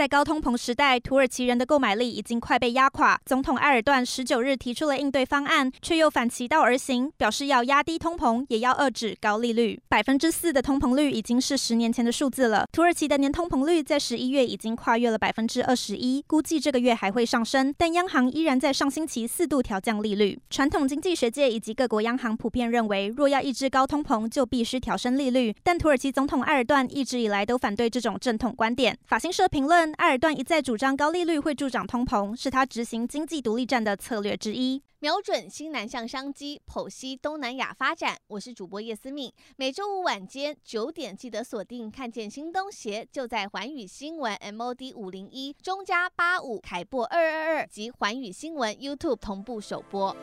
在高通膨时代，土耳其人的购买力已经快被压垮。总统埃尔段十九日提出了应对方案，却又反其道而行，表示要压低通膨，也要遏制高利率。百分之四的通膨率已经是十年前的数字了。土耳其的年通膨率在十一月已经跨越了百分之二十一，估计这个月还会上升。但央行依然在上星期四度调降利率。传统经济学界以及各国央行普遍认为，若要抑制高通膨，就必须调升利率。但土耳其总统埃尔段一直以来都反对这种正统观点。法新社评论。埃尔段一再主张高利率会助长通膨，是他执行经济独立战的策略之一。瞄准新南向商机，剖析东南亚发展。我是主播叶思敏，每周五晚间九点记得锁定。看见新东协就在环宇新闻 MOD 五零一中加八五凯擘二二二及环宇新闻 YouTube 同步首播。